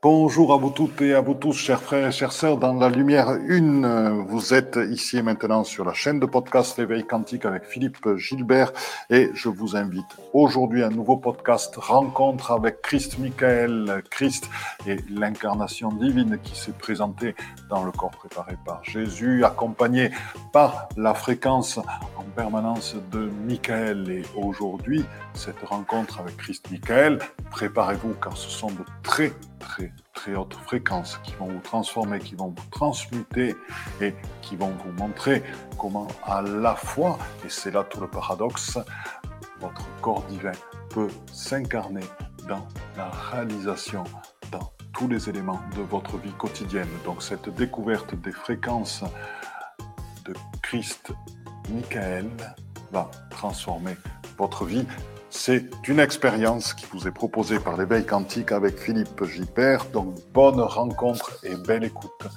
Bonjour à vous toutes et à vous tous, chers frères et chères sœurs, dans la lumière une. Vous êtes ici et maintenant sur la chaîne de podcast L'éveil quantique avec Philippe Gilbert et je vous invite aujourd'hui à un nouveau podcast Rencontre avec Christ Michael, Christ et l'incarnation divine qui s'est présentée dans le corps préparé par Jésus, accompagné par la fréquence en permanence de Michael. Et aujourd'hui, cette rencontre avec Christ Michael, préparez-vous car ce sont de très très très hautes fréquences qui vont vous transformer, qui vont vous transmuter et qui vont vous montrer comment à la fois, et c'est là tout le paradoxe, votre corps divin peut s'incarner dans la réalisation, dans tous les éléments de votre vie quotidienne. Donc cette découverte des fréquences de Christ Michael va transformer votre vie c'est une expérience qui vous est proposée par l'éveil quantique avec Philippe Gipper. Donc, bonne rencontre et belle écoute.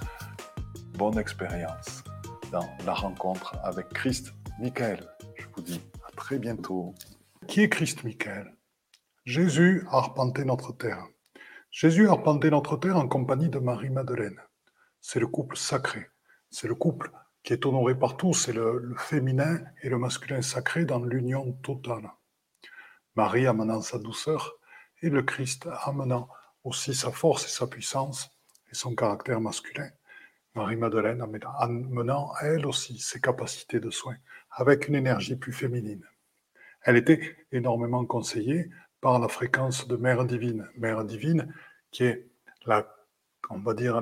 Bonne expérience dans la rencontre avec Christ Michael. Je vous dis à très bientôt. Qui est Christ Michael? Jésus a arpenté notre terre. Jésus a arpenté notre terre en compagnie de Marie-Madeleine. C'est le couple sacré. C'est le couple qui est honoré par tous. C'est le, le féminin et le masculin sacré dans l'union totale. Marie amenant sa douceur et le Christ amenant aussi sa force et sa puissance et son caractère masculin. Marie-Madeleine amenant elle aussi ses capacités de soins avec une énergie plus féminine. Elle était énormément conseillée par la fréquence de Mère divine. Mère divine qui est la, on va dire,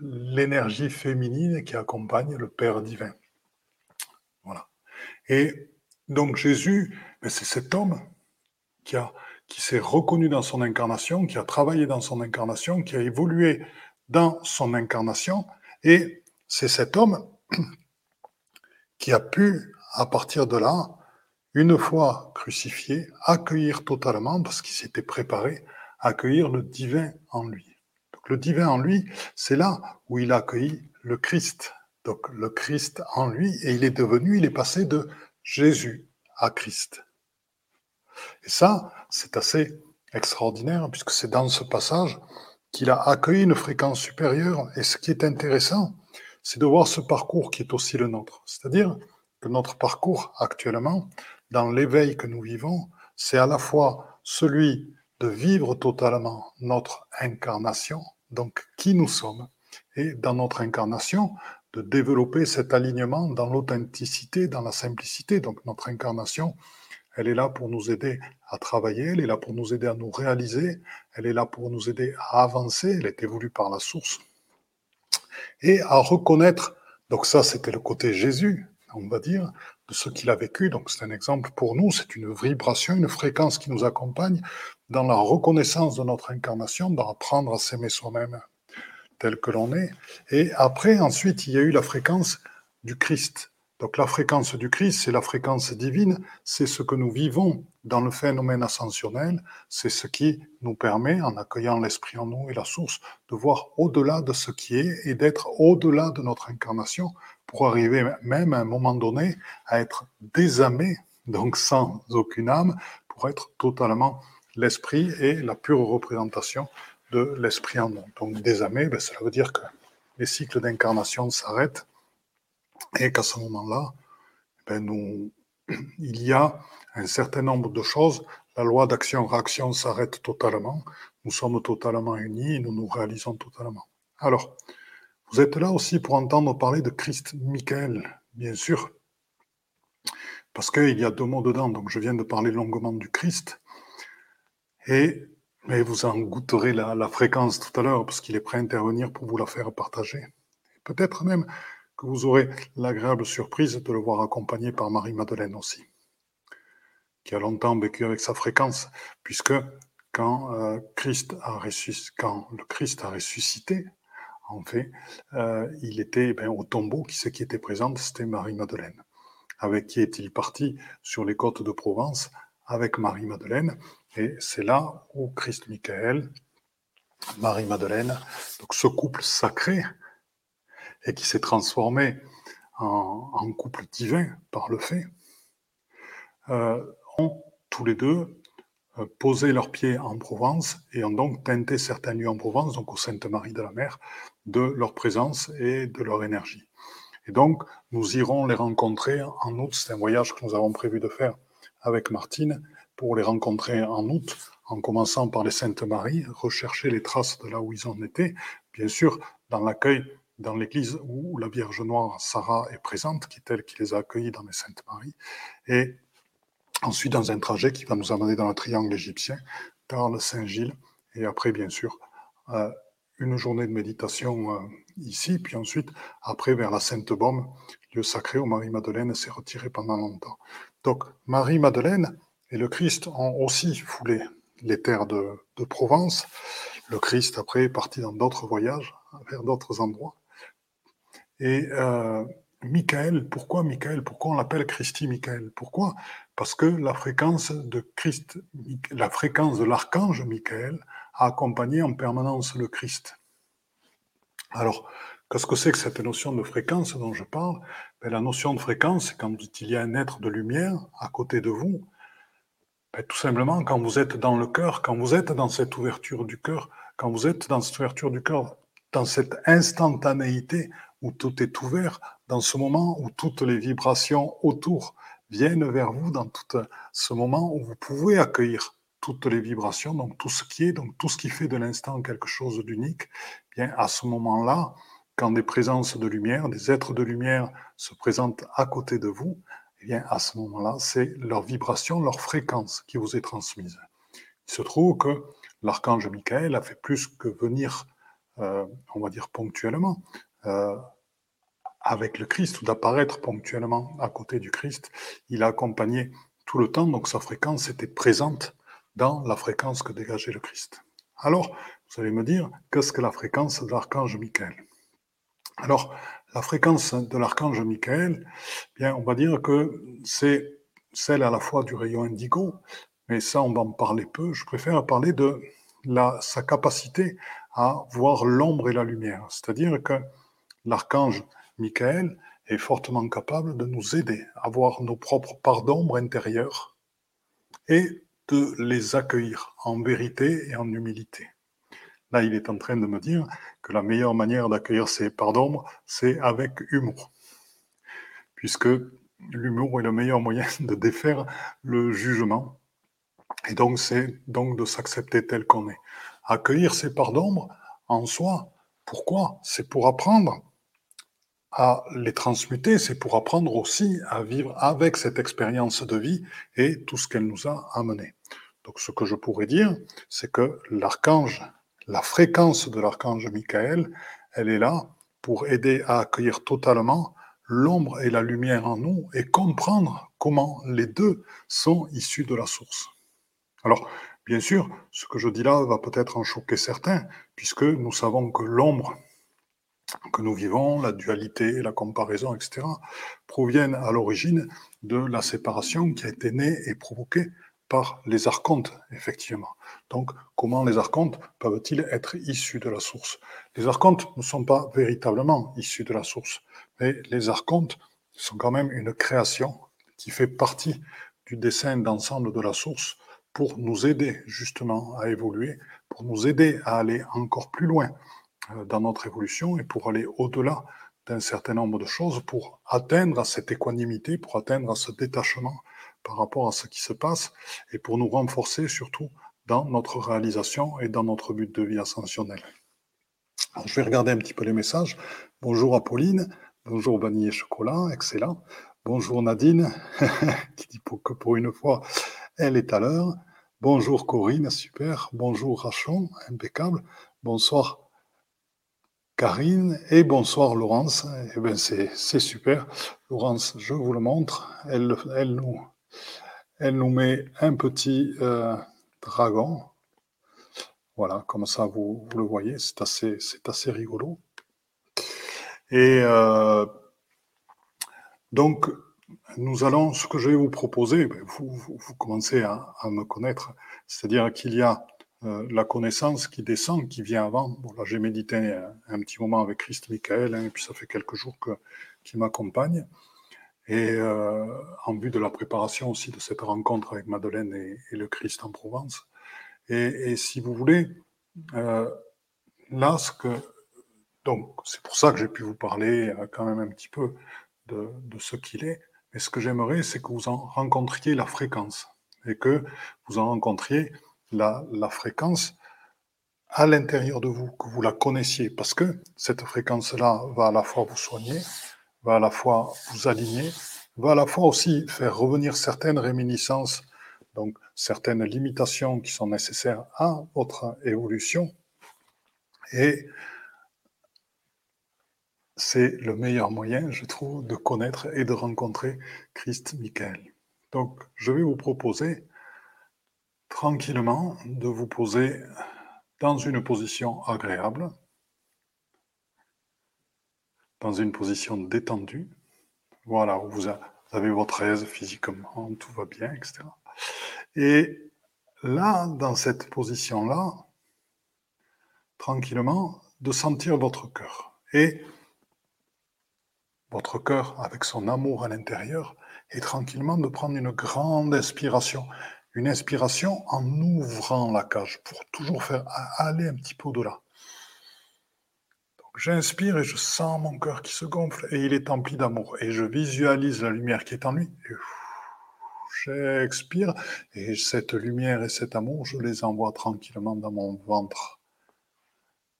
l'énergie féminine qui accompagne le Père divin. Voilà. Et donc Jésus, ben, c'est cet homme qui, qui s'est reconnu dans son incarnation, qui a travaillé dans son incarnation, qui a évolué dans son incarnation. Et c'est cet homme qui a pu, à partir de là, une fois crucifié, accueillir totalement, parce qu'il s'était préparé, accueillir le divin en lui. Donc le divin en lui, c'est là où il a accueilli le Christ. Donc le Christ en lui, et il est devenu, il est passé de Jésus à Christ. Et ça, c'est assez extraordinaire, puisque c'est dans ce passage qu'il a accueilli une fréquence supérieure. Et ce qui est intéressant, c'est de voir ce parcours qui est aussi le nôtre. C'est-à-dire que notre parcours actuellement, dans l'éveil que nous vivons, c'est à la fois celui de vivre totalement notre incarnation, donc qui nous sommes, et dans notre incarnation, de développer cet alignement dans l'authenticité, dans la simplicité. Donc notre incarnation, elle est là pour nous aider à travailler, elle est là pour nous aider à nous réaliser, elle est là pour nous aider à avancer, elle est évolue par la source. Et à reconnaître, donc ça c'était le côté Jésus, on va dire, de ce qu'il a vécu. Donc c'est un exemple pour nous, c'est une vibration, une fréquence qui nous accompagne dans la reconnaissance de notre incarnation, d'apprendre à s'aimer soi-même tel que l'on est. Et après, ensuite, il y a eu la fréquence du Christ. Donc la fréquence du Christ, c'est la fréquence divine, c'est ce que nous vivons dans le phénomène ascensionnel, c'est ce qui nous permet, en accueillant l'Esprit en nous et la source, de voir au-delà de ce qui est et d'être au-delà de notre incarnation pour arriver même à un moment donné à être désamé, donc sans aucune âme, pour être totalement l'Esprit et la pure représentation de l'Esprit en nous. Donc désamé, ben, cela veut dire que les cycles d'incarnation s'arrêtent et qu'à ce moment-là, ben il y a un certain nombre de choses. La loi d'action-réaction s'arrête totalement. Nous sommes totalement unis et nous nous réalisons totalement. Alors, vous êtes là aussi pour entendre parler de Christ Michael, bien sûr, parce qu'il y a deux mots dedans. Donc, je viens de parler longuement du Christ. Et mais vous en goûterez la fréquence tout à l'heure, parce qu'il est prêt à intervenir pour vous la faire partager. Peut-être même vous aurez l'agréable surprise de le voir accompagné par Marie-Madeleine aussi, qui a longtemps vécu avec sa fréquence, puisque quand, euh, quand le Christ a ressuscité, en fait, euh, il était ben, au tombeau, qui ce qui était présente, c'était Marie-Madeleine, avec qui est-il parti sur les côtes de Provence avec Marie-Madeleine, et c'est là où Christ Michael, Marie-Madeleine, donc ce couple sacré, et qui s'est transformé en, couple divin par le fait, euh, ont tous les deux euh, posé leurs pieds en Provence et ont donc teinté certains lieux en Provence, donc au Sainte-Marie de la Mer, de leur présence et de leur énergie. Et donc, nous irons les rencontrer en août. C'est un voyage que nous avons prévu de faire avec Martine pour les rencontrer en août, en commençant par les Sainte-Marie, rechercher les traces de là où ils en étaient, bien sûr, dans l'accueil dans l'église où la Vierge Noire, Sarah, est présente, qui est elle qui les a accueillis dans les Saintes-Maries, et ensuite dans un trajet qui va nous amener dans le triangle égyptien, le Saint-Gilles, et après, bien sûr, euh, une journée de méditation euh, ici, puis ensuite, après, vers la Sainte-Baume, lieu sacré où Marie-Madeleine s'est retirée pendant longtemps. Donc, Marie-Madeleine et le Christ ont aussi foulé les terres de Provence. Le Christ, après, est parti dans d'autres voyages, vers d'autres endroits. Et euh, Michael, pourquoi Michael? Pourquoi on l'appelle Christi Michael? Pourquoi? Parce que la fréquence de Christ, la fréquence de l'archange Michael a accompagné en permanence le Christ. Alors, qu'est-ce que c'est que cette notion de fréquence dont je parle? Ben, La notion de fréquence, c'est quand il y a un être de lumière à côté de vous. Ben, tout simplement, quand vous êtes dans le cœur, quand vous êtes dans cette ouverture du cœur, quand vous êtes dans cette ouverture du cœur, dans cette instantanéité où tout est ouvert, dans ce moment où toutes les vibrations autour viennent vers vous, dans tout ce moment où vous pouvez accueillir toutes les vibrations, donc tout ce qui est, donc tout ce qui fait de l'instant quelque chose d'unique, eh bien à ce moment-là, quand des présences de lumière, des êtres de lumière se présentent à côté de vous, eh bien à ce moment-là, c'est leur vibration, leur fréquence qui vous est transmise. Il se trouve que l'archange Michael a fait plus que venir, euh, on va dire ponctuellement, euh, avec le Christ ou d'apparaître ponctuellement à côté du Christ. Il a accompagné tout le temps, donc sa fréquence était présente dans la fréquence que dégageait le Christ. Alors, vous allez me dire, qu'est-ce que la fréquence de l'archange Michael? Alors, la fréquence de l'archange Michael, bien, on va dire que c'est celle à la fois du rayon indigo, mais ça, on va en parler peu. Je préfère parler de sa capacité à voir l'ombre et la lumière. C'est-à-dire que l'archange Michael est fortement capable de nous aider à voir nos propres parts d'ombre intérieures et de les accueillir en vérité et en humilité. Là, il est en train de me dire que la meilleure manière d'accueillir ces parts d'ombre, c'est avec humour, puisque l'humour est le meilleur moyen de défaire le jugement, et donc c'est donc de s'accepter tel qu'on est. Accueillir ces parts d'ombre en soi, pourquoi? C'est pour apprendre à les transmuter, c'est pour apprendre aussi à vivre avec cette expérience de vie et tout ce qu'elle nous a amené. Donc ce que je pourrais dire, c'est que l'archange, la fréquence de l'archange Michael, elle est là pour aider à accueillir totalement l'ombre et la lumière en nous et comprendre comment les deux sont issus de la source. Alors, bien sûr, ce que je dis là va peut-être en choquer certains, puisque nous savons que l'ombre que nous vivons, la dualité, la comparaison, etc., proviennent à l'origine de la séparation qui a été née et provoquée par les archontes, effectivement. Donc, comment les archontes peuvent-ils être issus de la source? Les archontes ne sont pas véritablement issus de la source, mais les archontes sont quand même une création qui fait partie du dessin d'ensemble de la source pour nous aider justement à évoluer, pour nous aider à aller encore plus loin dans notre évolution et pour aller au-delà d'un certain nombre de choses, pour atteindre à cette équanimité, pour atteindre à ce détachement par rapport à ce qui se passe et pour nous renforcer surtout dans notre réalisation et dans notre but de vie ascensionnel. je vais regarder un petit peu les messages. Bonjour Apolline, bonjour Vanille et Chocolat, excellent. Bonjour Nadine, qui dit que pour une fois, elle est à l'heure. Bonjour Corinne, super. Bonjour Rachon, impeccable. Bonsoir Karine et bonsoir Laurence. Eh ben c'est super. Laurence, je vous le montre. Elle, elle, nous, elle nous met un petit euh, dragon. Voilà, comme ça vous, vous le voyez, c'est assez, assez rigolo. Et euh, donc, nous allons, ce que je vais vous proposer, ben, vous, vous, commencez à, à, me connaître, c'est-à-dire qu'il y a euh, la connaissance qui descend, qui vient avant. Bon, là, j'ai médité un, petit moment avec Christ Michael, hein, et puis ça fait quelques jours qu'il m'accompagne. et euh, en vue de la préparation aussi de cette rencontre avec Madeleine et, le Christ en Provence. Et, si vous voulez, euh, là, donc c'est pour ça que j'ai pu vous parler euh, quand même un petit peu de, ce qu'il est. Mais ce que j'aimerais, c'est que vous en rencontriez la fréquence et que vous en rencontriez la, fréquence à l'intérieur de vous, que vous la connaissiez, parce que cette fréquence-là va à la fois vous soigner, va à la fois vous aligner, va à la fois aussi faire revenir certaines réminiscences, donc certaines limitations qui sont nécessaires à votre évolution. Et c'est le meilleur moyen, je trouve, de connaître et de rencontrer Christ Michael. Donc, je vais vous proposer tranquillement de vous poser dans une position agréable, dans une position détendue. Voilà, où vous avez votre aise physiquement, tout va bien, etc. Et là, dans cette position-là, tranquillement, de sentir votre cœur. Et votre cœur avec son amour à l'intérieur, et tranquillement de prendre une grande inspiration. Une inspiration en ouvrant la cage pour toujours faire aller un petit peu au-delà. J'inspire et je sens mon cœur qui se gonfle et il est empli d'amour. Et je visualise la lumière qui est en lui. J'expire et cette lumière et cet amour, je les envoie tranquillement dans mon ventre.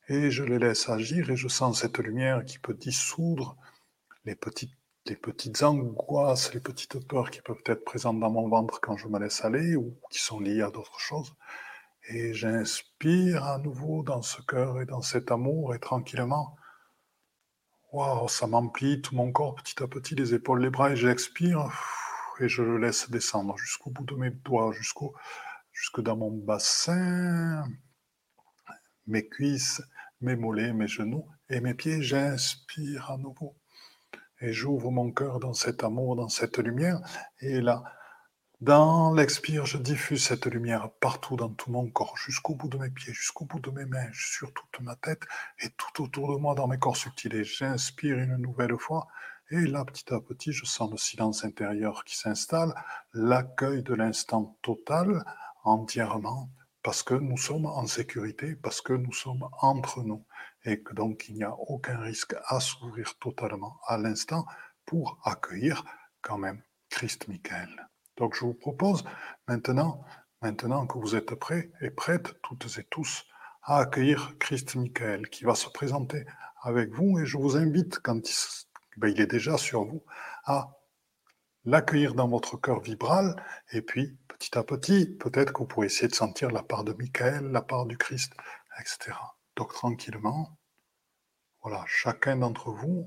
Et je les laisse agir et je sens cette lumière qui peut dissoudre les petites, les petites angoisses, les petites peurs qui peuvent être présentes dans mon ventre quand je me laisse aller ou qui sont liées à d'autres choses. Et j'inspire à nouveau dans ce cœur et dans cet amour et tranquillement. Waouh, ça m'emplit tout mon corps petit à petit, les épaules, les bras, et j'expire et je le laisse descendre jusqu'au bout de mes doigts, jusqu'au, jusque dans mon bassin, mes cuisses, mes mollets, mes genoux et mes pieds. J'inspire à nouveau et j'ouvre mon cœur dans cet amour, dans cette lumière. Et là, dans l'expire, je diffuse cette lumière partout dans tout mon corps, jusqu'au bout de mes pieds, jusqu'au bout de mes mains, sur toute ma tête et tout autour de moi dans mes corps subtils. Et j'inspire une nouvelle fois. Et là, petit à petit, je sens le silence intérieur qui s'installe, l'accueil de l'instant total, entièrement, parce que nous sommes en sécurité, parce que nous sommes entre nous, et que donc il n'y a aucun risque à s'ouvrir totalement à l'instant pour accueillir quand même Christ Michael. Donc je vous propose maintenant, que vous êtes prêts et prêtes toutes et tous à accueillir Christ Michael qui va se présenter avec vous et je vous invite quand il, ben, il est déjà sur vous à l'accueillir dans votre cœur vibral et puis petit à petit peut-être que vous pourrez essayer de sentir la part de Michael, la part du Christ, etc. Donc tranquillement, voilà, chacun d'entre vous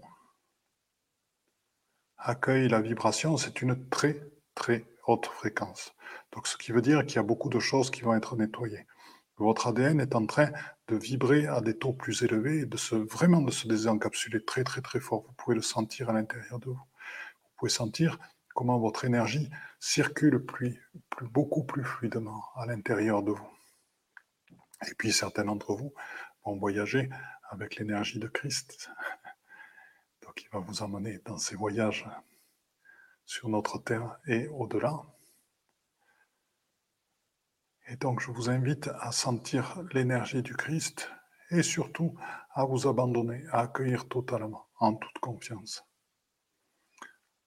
accueille la vibration, c'est une très très haute fréquence. Donc, ce qui veut dire qu'il y a beaucoup de choses qui vont être nettoyées. Votre ADN est en train de vibrer à des taux plus élevés, de se, vraiment de se désencapsuler très très très fort. Vous pouvez le sentir à l'intérieur de vous. Vous pouvez sentir comment votre énergie circule plus, beaucoup plus fluidement à l'intérieur de vous. Et puis certains d'entre vous voyager avec l'énergie de Christ. Donc il va vous emmener dans ces voyages sur notre terre et au-delà. Et donc je vous invite à sentir l'énergie du Christ et surtout à vous abandonner, à accueillir totalement, en toute confiance.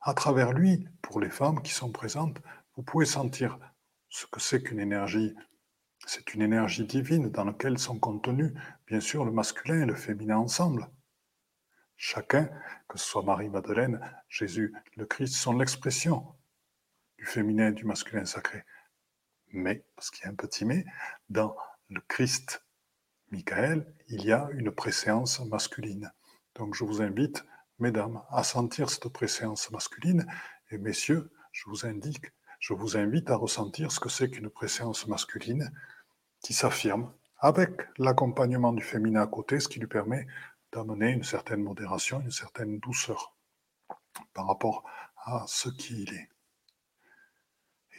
À travers lui, pour les femmes qui sont présentes, vous pouvez sentir ce que c'est qu'une énergie. C'est une énergie divine dans laquelle sont contenus, bien sûr, le masculin et le féminin ensemble. Chacun, que ce soit Marie-Madeleine, Jésus, le Christ, sont l'expression du féminin et du masculin sacré. Mais, parce qu'il y a un petit mais, dans le Christ Michael, il y a une préséance masculine. Donc je vous invite, mesdames, à sentir cette préséance masculine, et messieurs, je vous indique, je vous invite à ressentir ce que c'est qu'une préséance masculine qui s'affirme avec l'accompagnement du féminin à côté, ce qui lui permet d'amener une certaine modération, une certaine douceur par rapport à ce qu'il est.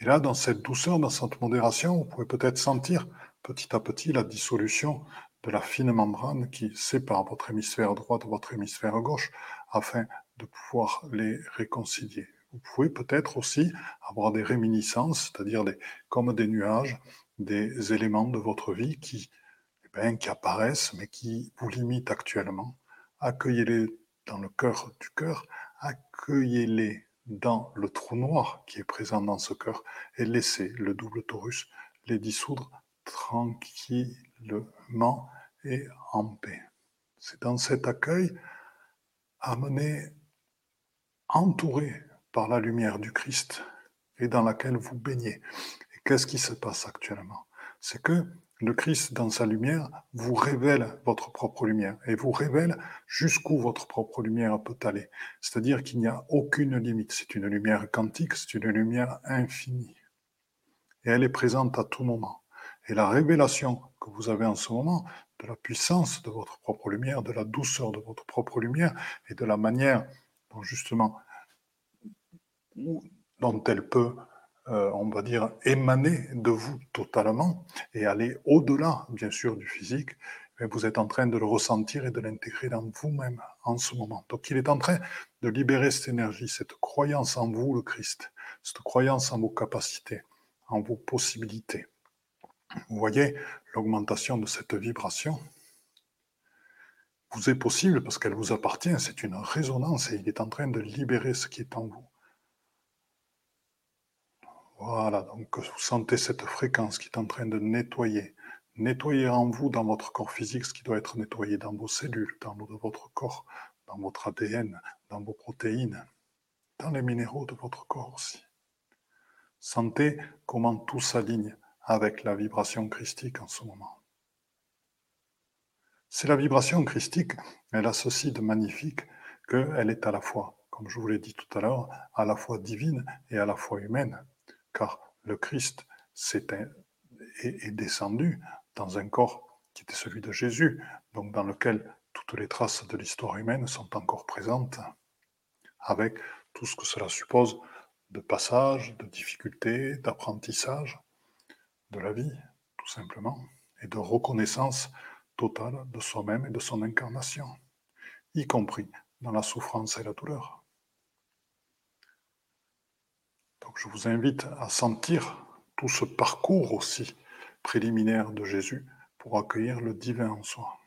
Et là, dans cette douceur, dans cette modération, vous pouvez peut-être sentir petit à petit la dissolution de la fine membrane qui sépare votre hémisphère droit de votre hémisphère gauche afin de pouvoir les réconcilier. Vous pouvez peut-être aussi avoir des réminiscences, c'est-à-dire comme des nuages, des éléments de votre vie qui, eh bien, qui apparaissent, mais qui vous limitent actuellement. Accueillez-les dans le cœur du cœur, accueillez-les dans le trou noir qui est présent dans ce cœur et laissez le double taurus les dissoudre tranquillement et en paix. C'est dans cet accueil amené, entouré par la lumière du Christ et dans laquelle vous baignez. Qu'est-ce qui se passe actuellement? C'est que le Christ, dans sa lumière, vous révèle votre propre lumière et vous révèle jusqu'où votre propre lumière peut aller. C'est-à-dire qu'il n'y a aucune limite. C'est une lumière quantique, c'est une lumière infinie. Et elle est présente à tout moment. Et la révélation que vous avez en ce moment de la puissance de votre propre lumière, de la douceur de votre propre lumière et de la manière dont justement dont elle peut euh, on va dire, émaner de vous totalement et aller au-delà, bien sûr, du physique, mais vous êtes en train de le ressentir et de l'intégrer dans vous-même en ce moment. Donc il est en train de libérer cette énergie, cette croyance en vous, le Christ, cette croyance en vos capacités, en vos possibilités. Vous voyez l'augmentation de cette vibration? Vous est possible parce qu'elle vous appartient, c'est une résonance et il est en train de libérer ce qui est en vous. Voilà, donc vous sentez cette fréquence qui est en train de nettoyer. Nettoyer en vous, dans votre corps physique, ce qui doit être nettoyé dans vos cellules, dans l'eau de votre corps, dans votre ADN, dans vos protéines, dans les minéraux de votre corps aussi. Sentez comment tout s'aligne avec la vibration christique en ce moment. C'est la vibration christique, elle a ceci de magnifique qu'elle est à la fois, comme je vous l'ai dit tout à l'heure, à la fois divine et à la fois humaine car le Christ est, descendu dans un corps qui était celui de Jésus, donc dans lequel toutes les traces de l'histoire humaine sont encore présentes, avec tout ce que cela suppose de passage, de difficultés, d'apprentissage de la vie, tout simplement, et de reconnaissance totale de soi-même et de son incarnation, y compris dans la souffrance et la douleur. Donc je vous invite à sentir tout ce parcours aussi préliminaire de Jésus pour accueillir le divin en soi.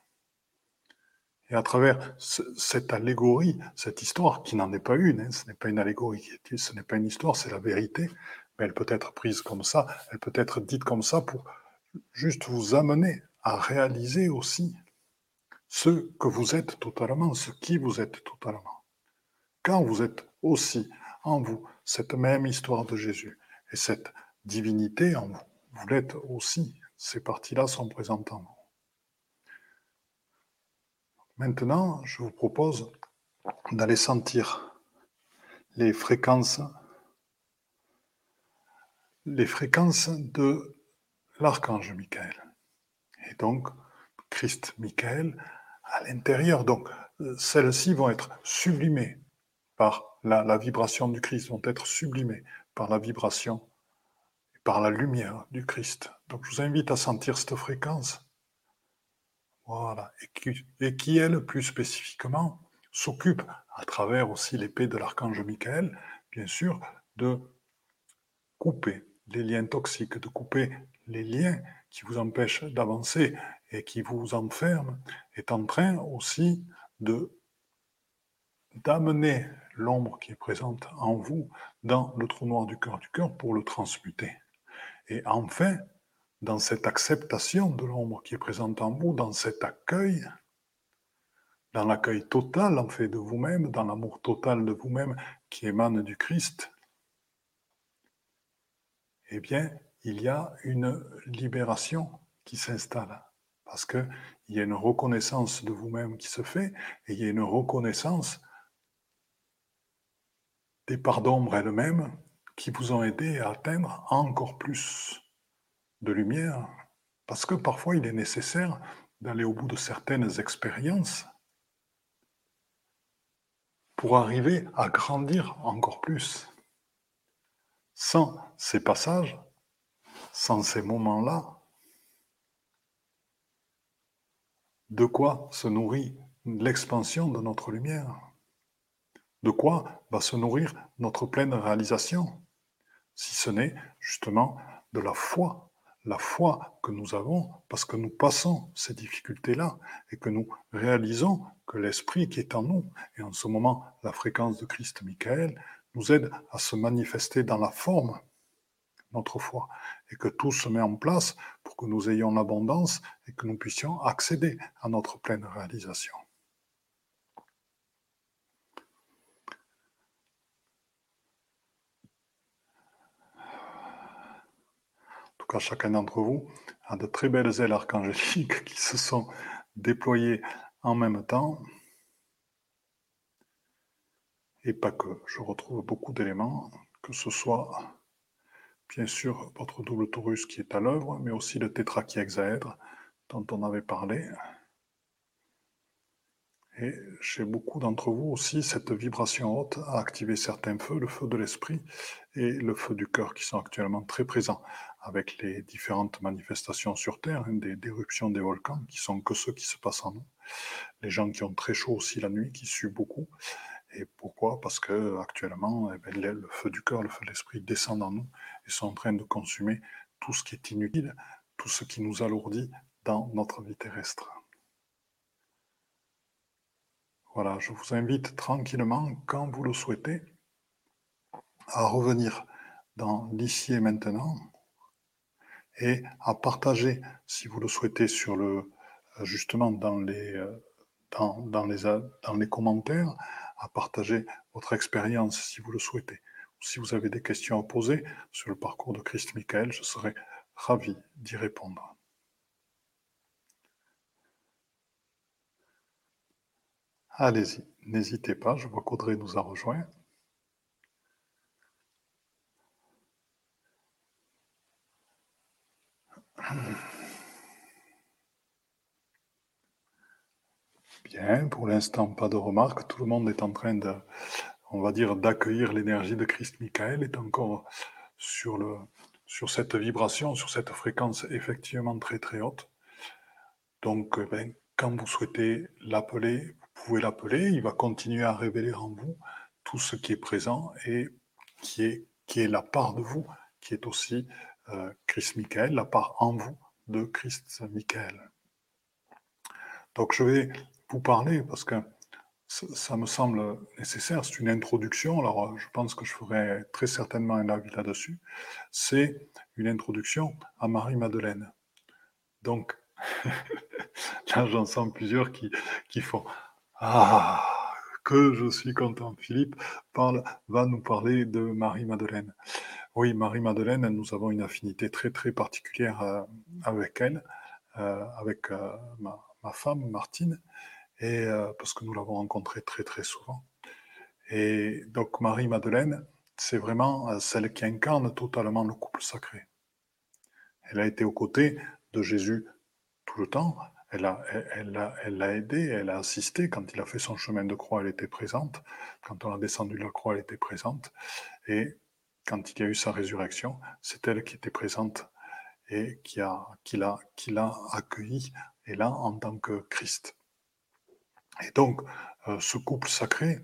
Et à travers cette allégorie, cette histoire, qui n'en est pas une, hein, ce n'est pas une allégorie, ce n'est pas une histoire, c'est la vérité, mais elle peut être prise comme ça, elle peut être dite comme ça pour juste vous amener à réaliser aussi ce que vous êtes totalement, ce qui vous êtes totalement. Quand vous êtes aussi en vous cette même histoire de Jésus et cette divinité en vous. Vous l'êtes aussi. Ces parties-là sont présentes en vous. Maintenant, je vous propose d'aller sentir les fréquences, les fréquences de l'archange Michael. Et donc, Christ Michael à l'intérieur. Donc, celles-ci vont être sublimées par la, vibration du Christ, vont être sublimées par la vibration et par la lumière du Christ. Donc je vous invite à sentir cette fréquence. Voilà. Et qui, elle, plus spécifiquement, s'occupe, à travers aussi l'épée de l'archange Michael, bien sûr, de couper les liens toxiques, de couper les liens qui vous empêchent d'avancer et qui vous enferment, est en train aussi d'amener l'ombre qui est présente en vous dans le trou noir du cœur du cœur pour le transmuter. Et enfin, dans cette acceptation de l'ombre qui est présente en vous, dans cet accueil, dans l'accueil total en fait de vous-même, dans l'amour total de vous-même qui émane du Christ, eh bien, il y a une libération qui s'installe. Parce qu'il y a une reconnaissance de vous-même qui se fait et il y a une reconnaissance des parts d'ombre elles-mêmes qui vous ont aidé à atteindre encore plus de lumière, parce que parfois il est nécessaire d'aller au bout de certaines expériences pour arriver à grandir encore plus. Sans ces passages, sans ces moments-là, de quoi se nourrit l'expansion de notre lumière? De quoi va se nourrir notre pleine réalisation Si ce n'est justement de la foi, la foi que nous avons parce que nous passons ces difficultés-là et que nous réalisons que l'Esprit qui est en nous, et en ce moment la fréquence de Christ Michael, nous aide à se manifester dans la forme notre foi et que tout se met en place pour que nous ayons l'abondance et que nous puissions accéder à notre pleine réalisation. En tout cas, chacun d'entre vous a de très belles ailes archangéliques qui se sont déployées en même temps. Et pas que. Je retrouve beaucoup d'éléments, que ce soit bien sûr votre double taurus qui est à l'œuvre, mais aussi le tétraquiexaèdre dont on avait parlé. Et chez beaucoup d'entre vous aussi, cette vibration haute a activé certains feux, le feu de l'esprit et le feu du cœur qui sont actuellement très présents avec les différentes manifestations sur Terre, hein, des éruptions des volcans qui sont que ceux qui se passent en nous. Les gens qui ont très chaud aussi la nuit, qui suent beaucoup. Et pourquoi? Parce que actuellement, eh ben, le feu du cœur, le feu de l'esprit descend en nous et sont en train de consumer tout ce qui est inutile, tout ce qui nous alourdit dans notre vie terrestre. Voilà, je vous invite tranquillement, quand vous le souhaitez, à revenir dans l'ici et maintenant et à partager, si vous le souhaitez, sur le, justement dans les, dans, dans les, dans les commentaires, à partager votre expérience si vous le souhaitez. Si vous avez des questions à poser sur le parcours de Christ Michael, je serai ravi d'y répondre. Allez-y, n'hésitez pas, je vois qu'Audrey nous a rejoint. Bien, pour l'instant, pas de remarques. Tout le monde est en train de, on va dire, d'accueillir l'énergie de Christ Michael, est encore sur, cette vibration, sur cette fréquence effectivement très très haute. Donc, eh ben, quand vous souhaitez l'appeler, vous pouvez l'appeler. Il va continuer à révéler en vous tout ce qui est présent et qui est, la part de vous, qui est aussi Christ Michael, la part en vous de Christ Michael. Donc, je vais vous parler parce que ça me semble nécessaire. C'est une introduction. Alors, euh, je pense que je ferai très certainement un avis là-dessus. C'est une introduction à Marie-Madeleine. Donc, j'en sens plusieurs qui, qui font Ah, que je suis content. Philippe va nous parler de Marie-Madeleine. Oui, Marie-Madeleine, nous avons une affinité très, très particulière euh, avec elle, euh, avec ma, ma, femme, Martine et euh, parce que nous l'avons rencontrée très très souvent. Et donc Marie-Madeleine, c'est vraiment euh, celle qui incarne totalement le couple sacré. Elle a été aux côtés de Jésus tout le temps. Elle l'a elle, a aidé, elle a assisté. Quand il a fait son chemin de croix, elle était présente. Quand on a descendu de la croix, elle était présente. Et quand il y a eu sa résurrection, c'est elle qui était présente et qui l'a qui accueilli, et là en tant que Christ. Et donc, euh, ce couple sacré,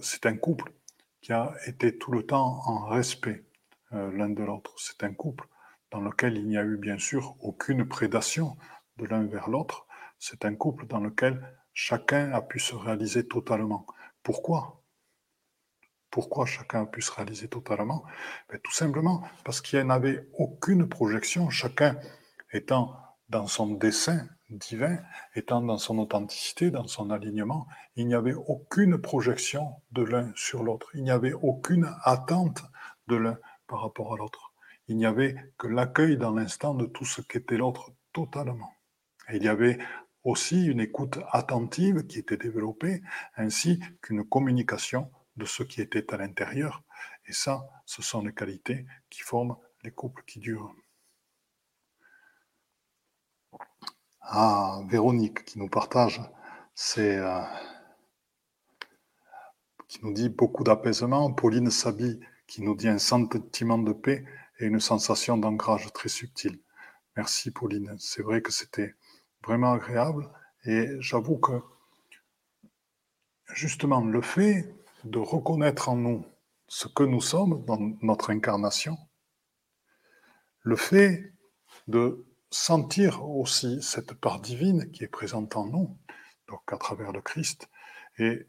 c'est un couple qui a été tout le temps en respect euh, l'un de l'autre. C'est un couple dans lequel il n'y a eu bien sûr aucune prédation de l'un vers l'autre. C'est un couple dans lequel chacun a pu se réaliser totalement. Pourquoi? Pourquoi chacun a pu se réaliser totalement? Ben, Tout simplement parce qu'il n'y avait aucune projection, chacun étant dans son dessein divin, étant dans son authenticité, dans son alignement, il n'y avait aucune projection de l'un sur l'autre, il n'y avait aucune attente de l'un par rapport à l'autre. Il n'y avait que l'accueil dans l'instant de tout ce qu'était l'autre totalement. Il y avait aussi une écoute attentive qui était développée, ainsi qu'une communication de ce qui était à l'intérieur. Et ça, ce sont les qualités qui forment les couples qui durent. Ah, Véronique qui nous partage, c'est euh, qui nous dit beaucoup d'apaisement. Pauline Sabi qui nous dit un sentiment de paix et une sensation d'ancrage très subtile. Merci Pauline. C'est vrai que c'était vraiment agréable. Et j'avoue que justement le fait de reconnaître en nous ce que nous sommes dans notre incarnation, le fait de sentir aussi cette part divine qui est présente en nous, donc à travers le Christ, et,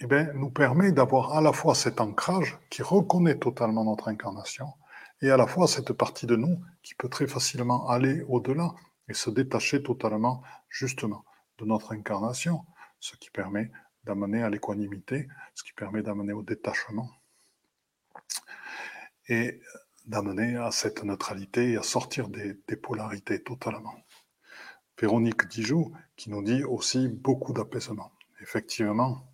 eh bien, nous permet d'avoir à la fois cet ancrage qui reconnaît totalement notre incarnation, et à la fois cette partie de nous qui peut très facilement aller au-delà et se détacher totalement justement de notre incarnation, ce qui permet d'amener à l'équanimité, ce qui permet d'amener au détachement et d'amener à cette neutralité et à sortir des, polarités totalement. Véronique Dijoux qui nous dit aussi beaucoup d'apaisement. Effectivement,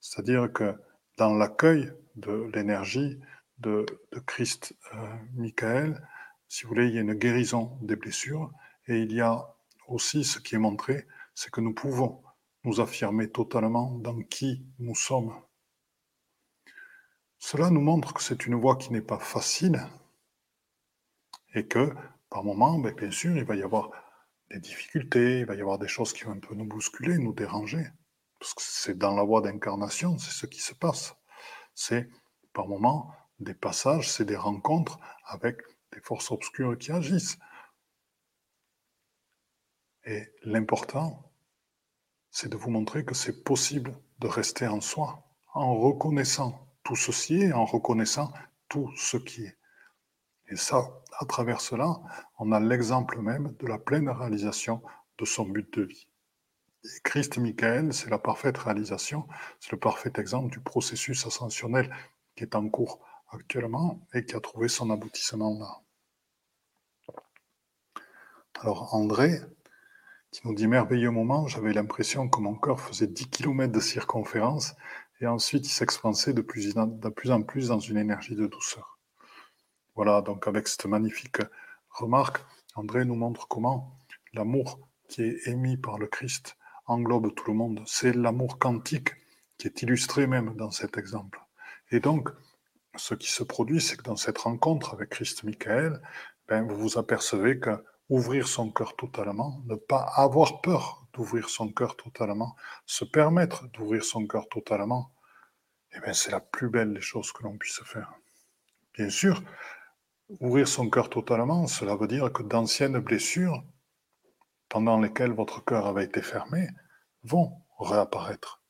c'est-à-dire que dans l'accueil de l'énergie de, Christ euh, Michael, si vous voulez, il y a une guérison des blessures et il y a aussi ce qui est montré, c'est que nous pouvons nous affirmer totalement dans qui nous sommes. Cela nous montre que c'est une voie qui n'est pas facile et que par moments, ben, bien sûr, il va y avoir des difficultés, il va y avoir des choses qui vont un peu nous bousculer, nous déranger. Parce que c'est dans la voie d'incarnation, c'est ce qui se passe. C'est par moments des passages, c'est des rencontres avec des forces obscures qui agissent. Et l'important, c'est de vous montrer que c'est possible de rester en soi, en reconnaissant tout ceci et en reconnaissant tout ce qui est. Et ça, à travers cela, on a l'exemple même de la pleine réalisation de son but de vie. Et Christ Michael, c'est la parfaite réalisation, c'est le parfait exemple du processus ascensionnel qui est en cours actuellement et qui a trouvé son aboutissement là. Alors André, qui nous dit merveilleux moment, j'avais l'impression que mon corps faisait 10 km de circonférence et ensuite il s'expansait de plus, en plus dans une énergie de douceur. Voilà, donc avec cette magnifique remarque, André nous montre comment l'amour qui est émis par le Christ englobe tout le monde. C'est l'amour quantique qui est illustré même dans cet exemple. Et donc, ce qui se produit, c'est que dans cette rencontre avec Christ Michael, ben, vous vous apercevez que ouvrir son cœur totalement, ne pas avoir peur d'ouvrir son cœur totalement, se permettre d'ouvrir son cœur totalement, eh bien, c'est la plus belle des choses que l'on puisse faire. Bien sûr, ouvrir son cœur totalement, cela veut dire que d'anciennes blessures, pendant lesquelles votre cœur avait été fermé, vont réapparaître.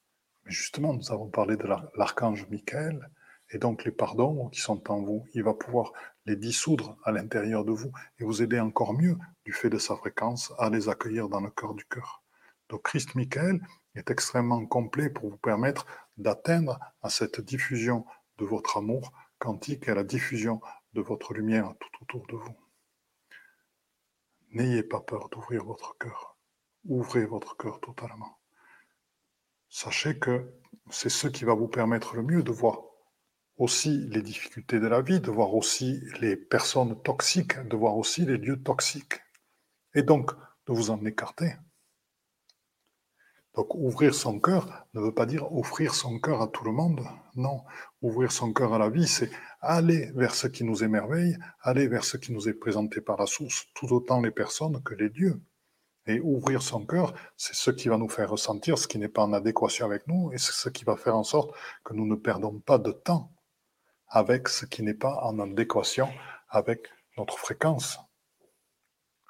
Mais justement, nous avons parlé de l'archange Michael, et donc les pardons qui sont en vous, il va pouvoir les dissoudre à l'intérieur de vous et vous aider encore mieux, du fait de sa fréquence, à les accueillir dans le cœur du cœur. Donc Christ Michael est extrêmement complet pour vous permettre d'atteindre à cette diffusion de votre amour quantique et à la diffusion de votre lumière tout autour de vous. N'ayez pas peur d'ouvrir votre cœur. Ouvrez votre cœur totalement. Sachez que c'est ce qui va vous permettre le mieux de voir aussi les difficultés de la vie, de voir aussi les personnes toxiques, de voir aussi les lieux toxiques. Et donc, de vous en écarter. Donc, ouvrir son cœur ne veut pas dire offrir son cœur à tout le monde. Non, ouvrir son cœur à la vie, c'est aller vers ce qui nous émerveille, aller vers ce qui nous est présenté par la source, tout autant les personnes que les dieux. Et ouvrir son cœur, c'est ce qui va nous faire ressentir ce qui n'est pas en adéquation avec nous, et c'est ce qui va faire en sorte que nous ne perdons pas de temps avec ce qui n'est pas en adéquation avec notre fréquence,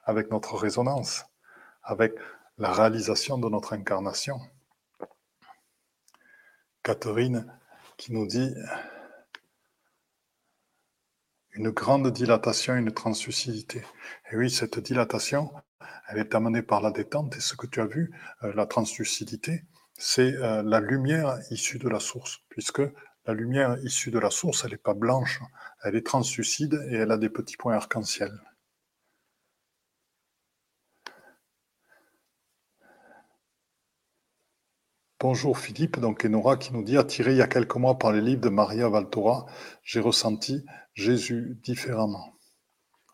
avec notre résonance, avec la réalisation de notre incarnation. Catherine qui nous dit une grande dilatation, une translucidité. Et oui, cette dilatation, elle est amenée par la détente et ce que tu as vu, euh, la translucidité, c'est euh, la lumière issue de la source, puisque la lumière issue de la source, elle n'est pas blanche, elle est translucide et elle a des petits points arc-en-ciel. Bonjour Philippe, donc Enora qui nous dit attiré il y a quelques mois par les livres de Maria Valtora, j'ai ressenti Jésus différemment.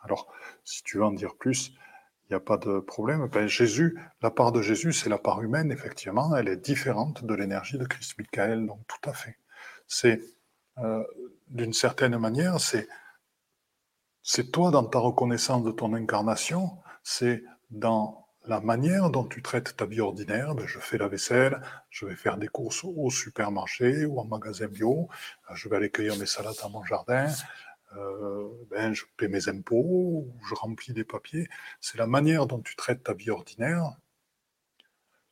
Alors, si tu veux en dire plus, il n'y a pas de problème. Ben, Jésus, la part de Jésus, c'est la part humaine, effectivement, elle est différente de l'énergie de Christ Michael, donc tout à fait c'est euh, d'une certaine manière, c'est c'est toi dans ta reconnaissance de ton incarnation, c'est dans la manière dont tu traites ta vie ordinaire, ben, je fais la vaisselle, je vais faire des courses au supermarché ou en magasin bio, euh, je vais aller cueillir mes salades dans mon jardin, euh, ben, je paie mes impôts, je remplis des papiers. C'est la manière dont tu traites ta vie ordinaire,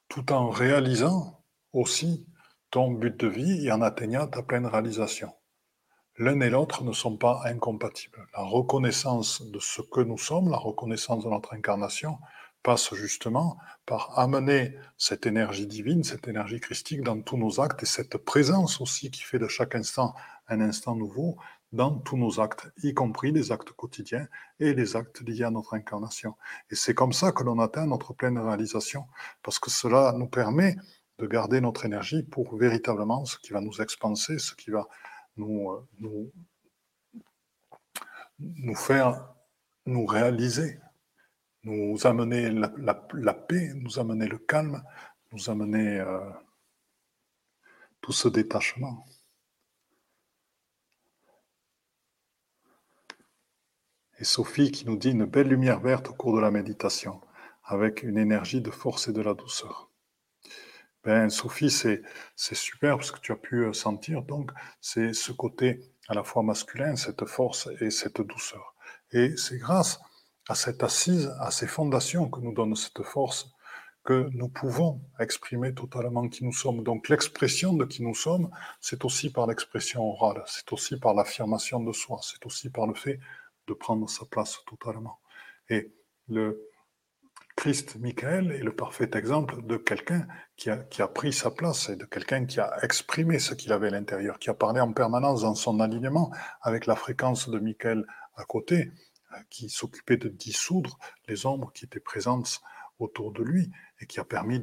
tout en réalisant aussi ton but de vie et en atteignant ta pleine réalisation. L'un et l'autre ne sont pas incompatibles. La reconnaissance de ce que nous sommes, la reconnaissance de notre incarnation, passe justement par amener cette énergie divine, cette énergie christique dans tous nos actes et cette présence aussi qui fait de chaque instant un instant nouveau dans tous nos actes, y compris les actes quotidiens et les actes liés à notre incarnation. Et c'est comme ça que l'on atteint notre pleine réalisation, parce que cela nous permet de garder notre énergie pour véritablement ce qui va nous expanser, ce qui va nous, euh, nous, faire nous réaliser, nous amener la, paix, nous amener le calme, nous amener euh, tout ce détachement. Et Sophie qui nous dit une belle lumière verte au cours de la méditation, avec une énergie de force et de la douceur. Ben, Sophie, c'est, super parce que tu as pu euh, sentir, donc, c'est ce côté à la fois masculin, cette force et cette douceur. Et c'est grâce à cette assise, à ces fondations que nous donne cette force, que nous pouvons exprimer totalement qui nous sommes. Donc l'expression de qui nous sommes, c'est aussi par l'expression orale, c'est aussi par l'affirmation de soi, c'est aussi par le fait de prendre sa place totalement. Et le Christ Michael est le parfait exemple de quelqu'un qui a, pris sa place et de quelqu'un qui a exprimé ce qu'il avait à l'intérieur, qui a parlé en permanence dans son alignement avec la fréquence de Michael à côté qui s'occupait de dissoudre les ombres qui étaient présentes autour de lui et qui a permis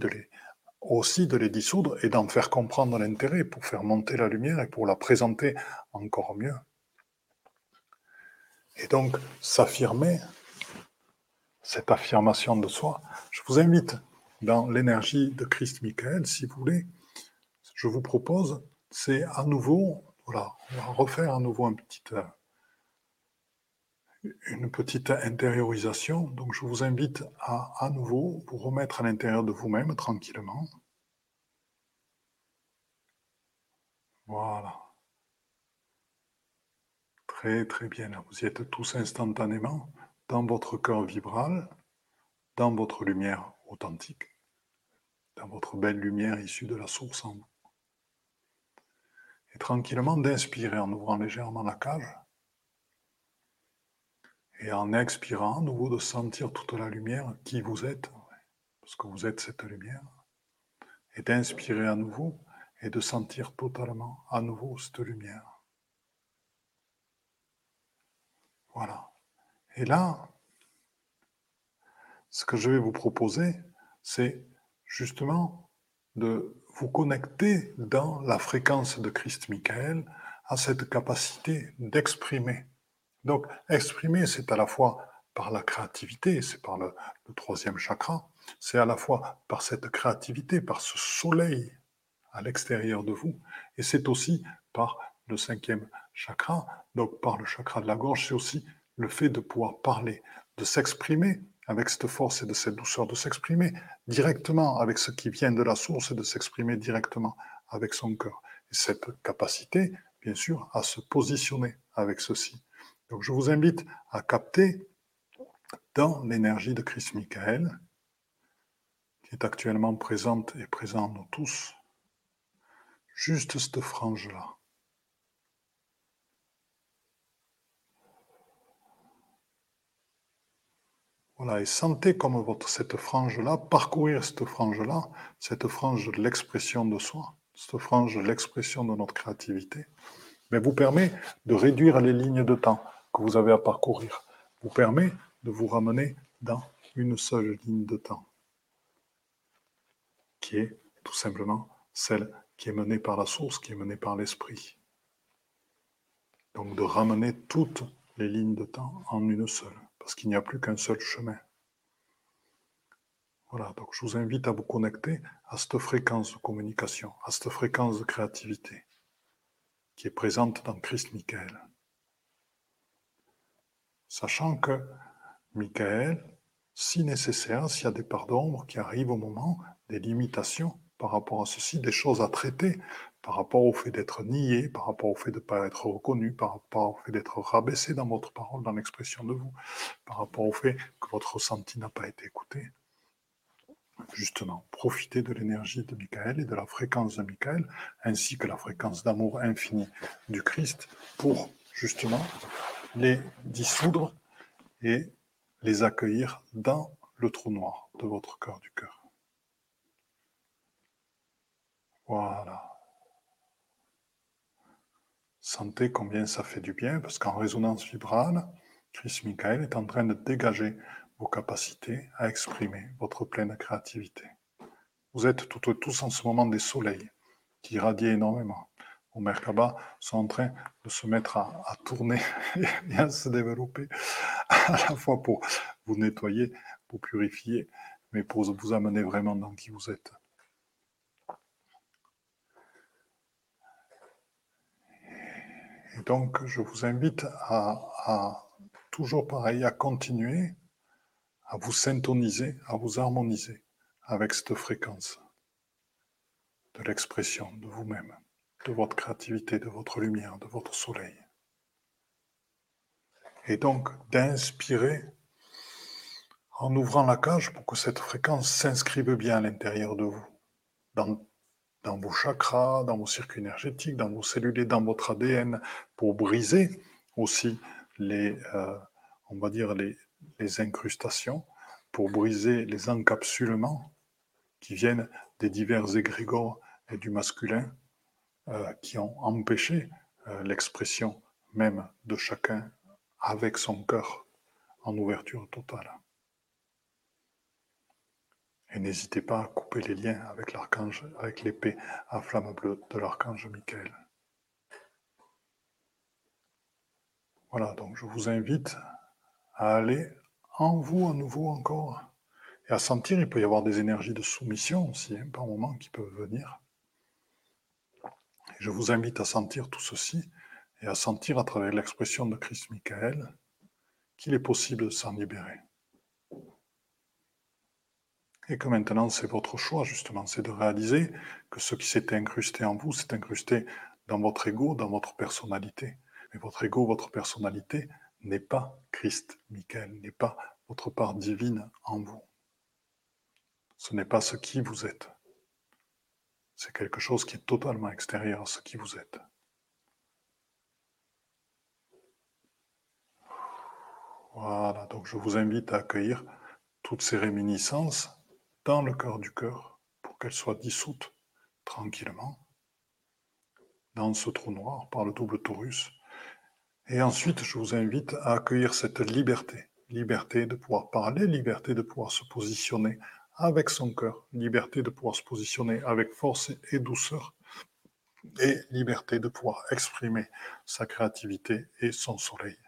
aussi de les dissoudre et d'en faire comprendre l'intérêt pour faire monter la lumière et pour la présenter encore mieux. Et donc, s'affirmer, cette affirmation de soi, je vous invite dans l'énergie de Christ Michael, si vous voulez, je vous propose, c'est à nouveau, voilà, on va refaire à nouveau un petit, une petite intériorisation. Donc je vous invite à à nouveau vous remettre à l'intérieur de vous-même tranquillement. Voilà. Très très bien. Vous y êtes tous instantanément dans votre cœur vibral, dans votre lumière authentique, dans votre belle lumière issue de la source en vous. Et tranquillement d'inspirer en ouvrant légèrement la cage. Et en expirant, à nouveau, de sentir toute la lumière qui vous êtes, parce que vous êtes cette lumière. Et d'inspirer à nouveau et de sentir totalement à nouveau cette lumière. Voilà. Et là, ce que je vais vous proposer, c'est justement de vous connecter dans la fréquence de Christ Michael à cette capacité d'exprimer. Donc, exprimer, c'est à la fois par la créativité, c'est par le, troisième chakra, c'est à la fois par cette créativité, par ce soleil à l'extérieur de vous, et c'est aussi par le cinquième chakra, donc par le chakra de la gorge, c'est aussi le fait de pouvoir parler, de s'exprimer avec cette force et de cette douceur, de s'exprimer directement avec ce qui vient de la source et de s'exprimer directement avec son cœur. Et cette capacité, bien sûr, à se positionner avec ceci. Donc je vous invite à capter dans l'énergie de Christ Michael, qui est actuellement présente et présent en nous tous, juste cette frange-là. Voilà, et sentez comme cette frange-là, parcourir cette frange-là, cette frange de l'expression de soi, cette frange de l'expression de notre créativité, mais vous permet de réduire les lignes de temps que vous avez à parcourir. Vous permet de vous ramener dans une seule ligne de temps, qui est tout simplement celle qui est menée par la source, qui est menée par l'esprit. Donc de ramener toutes les lignes de temps en une seule, parce qu'il n'y a plus qu'un seul chemin. Voilà, donc je vous invite à vous connecter à cette fréquence de communication, à cette fréquence de créativité qui est présente dans Christ Michael sachant que Michael, si nécessaire, s'il y a des parts d'ombre qui arrivent au moment, des limitations par rapport à ceci, des choses à traiter par rapport au fait d'être nié, par rapport au fait de ne pas être reconnu, par rapport au fait d'être rabaissé dans votre parole, dans l'expression de vous, par rapport au fait que votre ressenti n'a pas été écouté. Justement, profitez de l'énergie de Michael et de la fréquence de Michael, ainsi que la fréquence d'amour infini du Christ, pour justement les dissoudre et les accueillir dans le trou noir de votre cœur du cœur. Voilà. Sentez combien ça fait du bien, parce qu'en résonance vibrale, Chris Michael est en train de dégager vos capacités à exprimer votre pleine créativité. Vous êtes toutes tous en ce moment des soleils qui irradient énormément. Vos Merkaba sont en train de se mettre à, tourner et à se développer, à la fois pour vous nettoyer, pour purifier, mais pour vous amener vraiment dans qui vous êtes. Et donc, je vous invite à, toujours pareil, à continuer à vous syntoniser, à vous harmoniser avec cette fréquence de l'expression de vous-même, de votre créativité, de votre lumière, de votre soleil. Et donc d'inspirer en ouvrant la cage pour que cette fréquence s'inscrive bien à l'intérieur de vous, dans dans vos chakras, dans vos circuits énergétiques, dans vos cellules et dans votre ADN, pour briser aussi les, euh, les incrustations, pour briser les encapsulements qui viennent des divers égrégores et du masculin euh, qui ont empêché euh, l'expression même de chacun avec son cœur en ouverture totale. Et n'hésitez pas à couper les liens avec l'archange, avec l'épée à flamme bleue de l'archange Michael. Voilà, donc je vous invite à aller en vous à nouveau encore et à sentir, il peut y avoir des énergies de soumission aussi, hein, par moments, qui peuvent venir. Je vous invite à sentir tout ceci et à sentir à travers l'expression de Christ Michael qu'il est possible de s'en libérer. Et que maintenant, c'est votre choix, justement, c'est de réaliser que ce qui s'est incrusté en vous, s'est incrusté dans votre ego, dans votre personnalité. Mais votre ego, votre personnalité n'est pas Christ, Michael, n'est pas votre part divine en vous. Ce n'est pas ce qui vous êtes. C'est quelque chose qui est totalement extérieur à ce qui vous êtes. Voilà, donc je vous invite à accueillir toutes ces réminiscences dans le cœur du cœur pour qu'elles soient dissoutes tranquillement dans ce trou noir par le double taurus. Et ensuite, je vous invite à accueillir cette liberté. Liberté de pouvoir parler, liberté de pouvoir se positionner avec son cœur, liberté de pouvoir se positionner avec force et douceur, et liberté de pouvoir exprimer sa créativité et son soleil.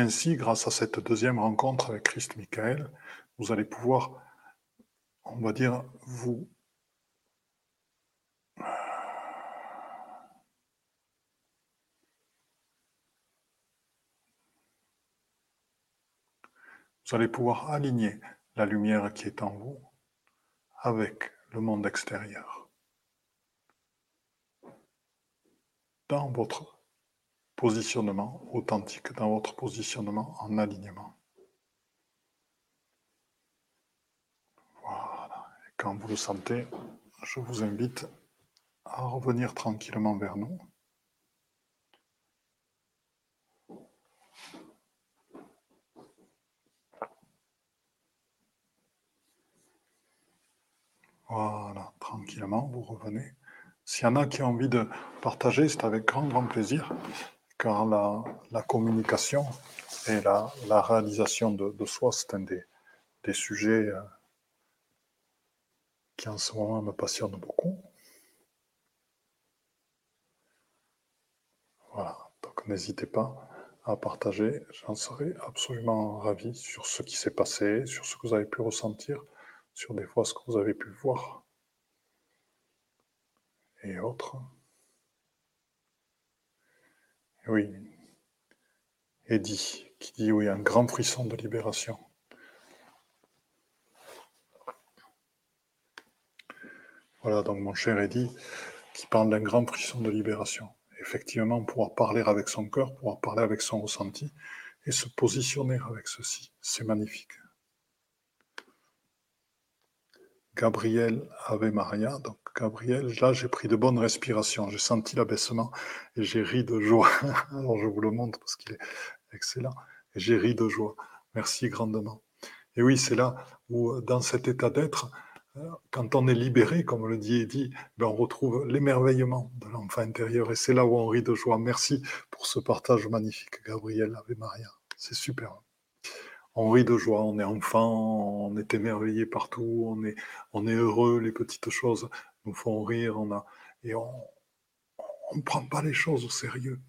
Ainsi, grâce à cette deuxième rencontre avec Christ Michael, vous allez pouvoir, on va dire, vous allez pouvoir aligner la lumière qui est en vous avec le monde extérieur. Dans votre positionnement authentique, dans votre positionnement en alignement. Voilà. Et quand vous le sentez, je vous invite à revenir tranquillement vers nous. Voilà, tranquillement, vous revenez. S'il y en a qui ont envie de partager, c'est avec grand, grand plaisir car la, communication et la, réalisation de, soi, c'est un des, sujets euh, qui en ce moment me passionne beaucoup. Voilà, donc n'hésitez pas à partager, j'en serai absolument ravi sur ce qui s'est passé, sur ce que vous avez pu ressentir, sur des fois ce que vous avez pu voir et autres. Oui. Eddie qui dit oui, un grand frisson de libération. Voilà, donc mon cher Eddie, qui parle d'un grand frisson de libération. Effectivement, pouvoir parler avec son cœur, pouvoir parler avec son ressenti et se positionner avec ceci, c'est magnifique. Gabriel Ave Maria. Donc, Gabriel, là, j'ai pris de bonnes respirations. J'ai senti l'abaissement et j'ai ri de joie. Alors, je vous le montre parce qu'il est excellent. J'ai ri de joie. Merci grandement. Et oui, c'est là où, dans cet état d'être, euh, quand on est libéré, comme le dit Eddie, ben on retrouve l'émerveillement de l'enfant intérieur. Et c'est là où on rit de joie. Merci pour ce partage magnifique, Gabriel Ave Maria. C'est super on rit de joie, on est enfant, on est émerveillé partout, on est, on est heureux, les petites choses nous font rire, on a, et on ne prend pas les choses au sérieux.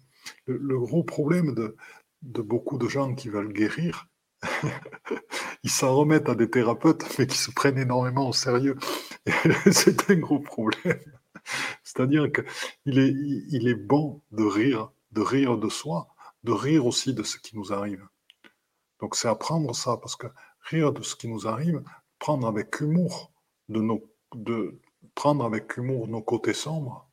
Le, gros problème de, beaucoup de gens qui veulent guérir, ils s'en remettent à des thérapeutes, mais qui se prennent énormément au sérieux. C'est un gros problème. C'est-à-dire qu'il est, il est bon de rire, de rire de soi, de rire aussi de ce qui nous arrive. Donc c'est apprendre ça, parce que rire de ce qui nous arrive, prendre avec humour de nos, de, prendre avec humour nos côtés sombres,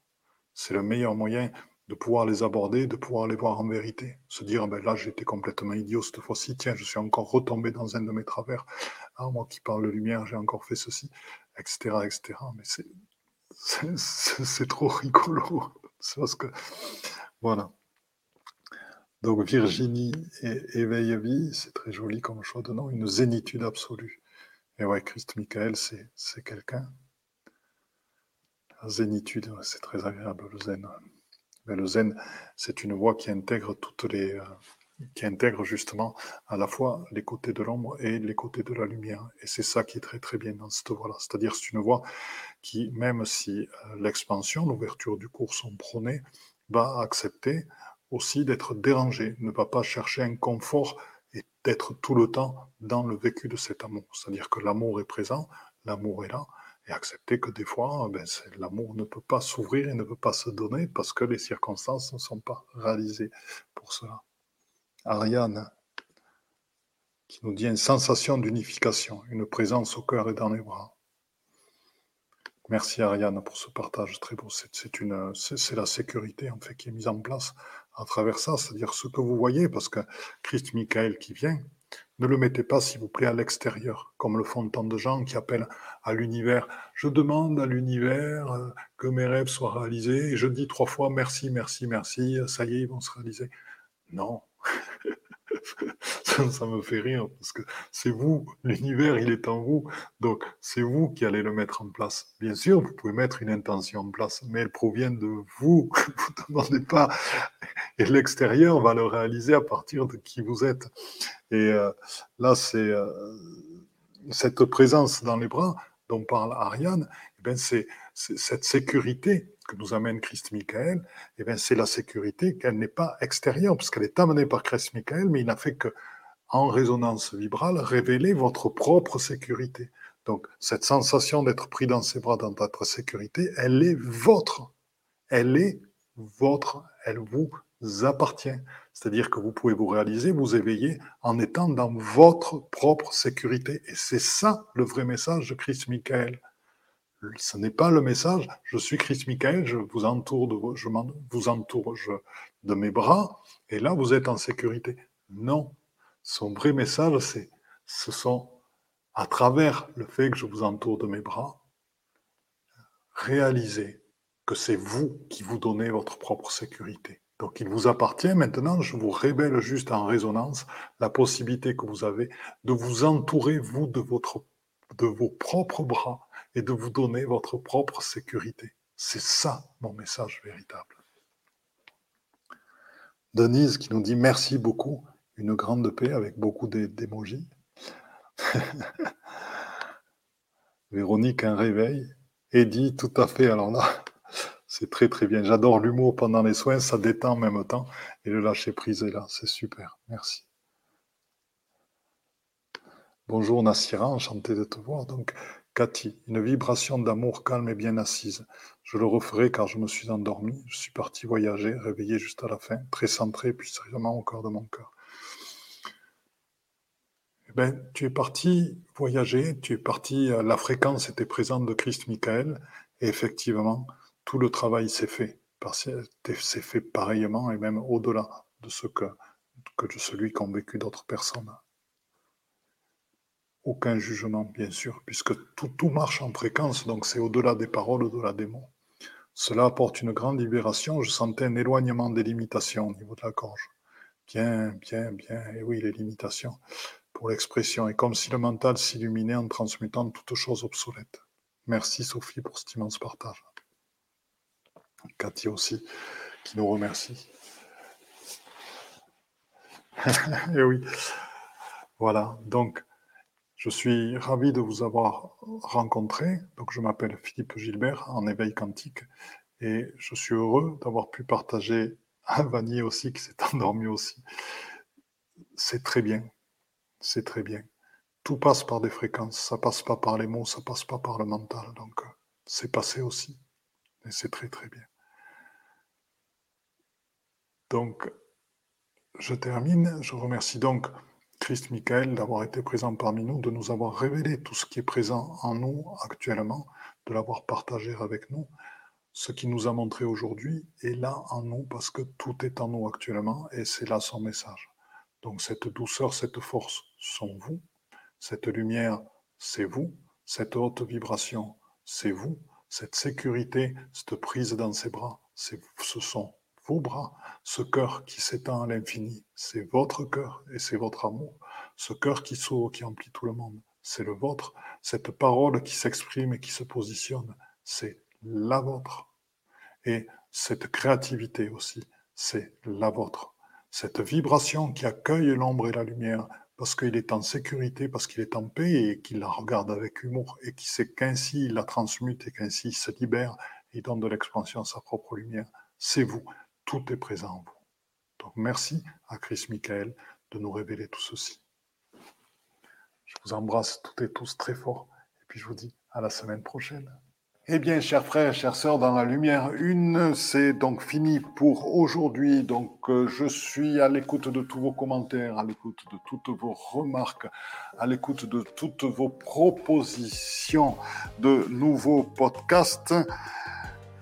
c'est le meilleur moyen de pouvoir les aborder, de pouvoir les voir en vérité. Se dire, ah ben là, j'étais complètement idiot cette fois-ci, tiens, je suis encore retombé dans un de mes travers. Ah, moi qui parle de lumière, j'ai encore fait ceci, etc., etc. Mais c'est, trop rigolo. C'est parce que, voilà. Donc Virginie et Éveil à vie, c'est très joli comme choix de nom, une zénitude absolue. Et ouais, Christ Michael, c'est quelqu'un. Zénitude, c'est très agréable, le zen. Mais le zen, c'est une voie qui intègre toutes les. Euh, qui intègre justement à la fois les côtés de l'ombre et les côtés de la lumière. Et c'est ça qui est très très bien dans cette voie-là. C'est-à-dire c'est une voie qui, même si euh, l'expansion, l'ouverture du cours sont prônées, va accepter aussi d'être dérangé, ne va pas chercher un confort et d'être tout le temps dans le vécu de cet amour. C'est-à-dire que l'amour est présent, l'amour est là, et accepter que des fois, ben, l'amour ne peut pas s'ouvrir et ne peut pas se donner parce que les circonstances ne sont pas réalisées pour cela. Ariane, qui nous dit une sensation d'unification, une présence au cœur et dans les bras. Merci Ariane pour ce partage très beau. C'est la sécurité en fait qui est mise en place à travers ça, c'est-à-dire ce que vous voyez, parce que Christ Michael qui vient, ne le mettez pas, s'il vous plaît, à l'extérieur, comme le font tant de gens qui appellent à l'univers. Je demande à l'univers euh, que mes rêves soient réalisés, et je dis trois fois merci, merci, merci, ça y est, ils vont se réaliser. Non. ça, me fait rire parce que c'est vous, l'univers, il est en vous, donc c'est vous qui allez le mettre en place. Bien sûr, vous pouvez mettre une intention en place, mais elle provient de vous. Vous ne demandez pas, et l'extérieur va le réaliser à partir de qui vous êtes. Et euh, là, c'est euh, cette présence dans les bras dont parle Ariane, eh ben c'est cette sécurité que nous amène Christ Michael, eh bien, c'est la sécurité qu'elle n'est pas extérieure, parce qu'elle est amenée par Christ Michael, mais il n'a fait que, en résonance vibrale, révéler votre propre sécurité. Donc, cette sensation d'être pris dans ses bras, dans votre sécurité, elle est votre. Elle est votre. Elle vous appartient. C'est-à-dire que vous pouvez vous réaliser, vous éveiller en étant dans votre propre sécurité. Et c'est ça le vrai message de Christ Michael ce n'est pas le message, je suis Christ Michael, je vous entoure de, je vous entoure de mes bras, et là vous êtes en sécurité. Non, son vrai message, c'est, ce sont à travers le fait que je vous entoure de mes bras, réaliser que c'est vous qui vous donnez votre propre sécurité. Donc il vous appartient maintenant, je vous révèle juste en résonance la possibilité que vous avez de vous entourer, vous, de, votre, de vos propres bras, et de vous donner votre propre sécurité. C'est ça mon message véritable. Denise qui nous dit merci beaucoup, une grande paix avec beaucoup d'émojis. Véronique, un réveil. Eddie, tout à fait. Alors là, c'est très très bien. J'adore l'humour pendant les soins, ça détend en même temps. Et le lâcher prise est là, c'est super. Merci. Bonjour Nassira, enchanté de te voir. Donc, Cathy, une vibration d'amour calme et bien assise. Je le referai car je me suis endormi. Je suis parti voyager, réveillé juste à la fin, très centré, puis sérieusement au cœur de mon cœur. Ben, tu es parti voyager, tu es parti, euh, la fréquence était présente de Christ Michael, et effectivement, tout le travail s'est fait. C'est fait pareillement et même au-delà de ce que, que de celui qu'ont vécu d'autres personnes. Aucun jugement, bien sûr, puisque tout, tout marche en fréquence, donc c'est au-delà des paroles, au-delà des mots. Cela apporte une grande libération. Je sentais un éloignement des limitations au niveau de la gorge. Bien, bien, bien. Et oui, les limitations pour l'expression. Et comme si le mental s'illuminait en transmutant toute chose obsolète. Merci Sophie pour cet immense partage. Cathy aussi, qui nous remercie. et oui. Voilà. Donc, je suis ravi de vous avoir rencontré. Donc, je m'appelle Philippe Gilbert en éveil quantique et je suis heureux d'avoir pu partager à Vanier aussi qui s'est endormi aussi. C'est très bien. C'est très bien. Tout passe par des fréquences. Ça passe pas par les mots, ça passe pas par le mental. Donc, c'est passé aussi. Et c'est très, très bien. Donc, je termine. Je remercie donc Christ Michael d'avoir été présent parmi nous, de nous avoir révélé tout ce qui est présent en nous actuellement, de l'avoir partagé avec nous. Ce qui nous a montré aujourd'hui est là en nous parce que tout est en nous actuellement et c'est là son message. Donc cette douceur, cette force sont vous, cette lumière, c'est vous, cette haute vibration, c'est vous, cette sécurité, cette prise dans ses bras, ce sont vos bras, ce cœur qui s'étend à l'infini, c'est votre cœur et c'est votre amour. Ce cœur qui s'ouvre, qui emplit tout le monde, c'est le vôtre. Cette parole qui s'exprime et qui se positionne, c'est la vôtre. Et cette créativité aussi, c'est la vôtre. Cette vibration qui accueille l'ombre et la lumière parce qu'il est en sécurité, parce qu'il est en paix et qu'il la regarde avec humour et qui sait qu'ainsi il la transmute et qu'ainsi il se libère et donne de l'expansion à sa propre lumière. C'est vous tout est présent en vous. Donc merci à Chris Michael de nous révéler tout ceci. Je vous embrasse toutes et tous très fort et puis je vous dis à la semaine prochaine. Eh bien, chers frères, chères sœurs, dans la lumière une, c'est donc fini pour aujourd'hui. Donc, euh, je suis à l'écoute de tous vos commentaires, à l'écoute de toutes vos remarques, à l'écoute de toutes vos propositions de nouveaux podcasts.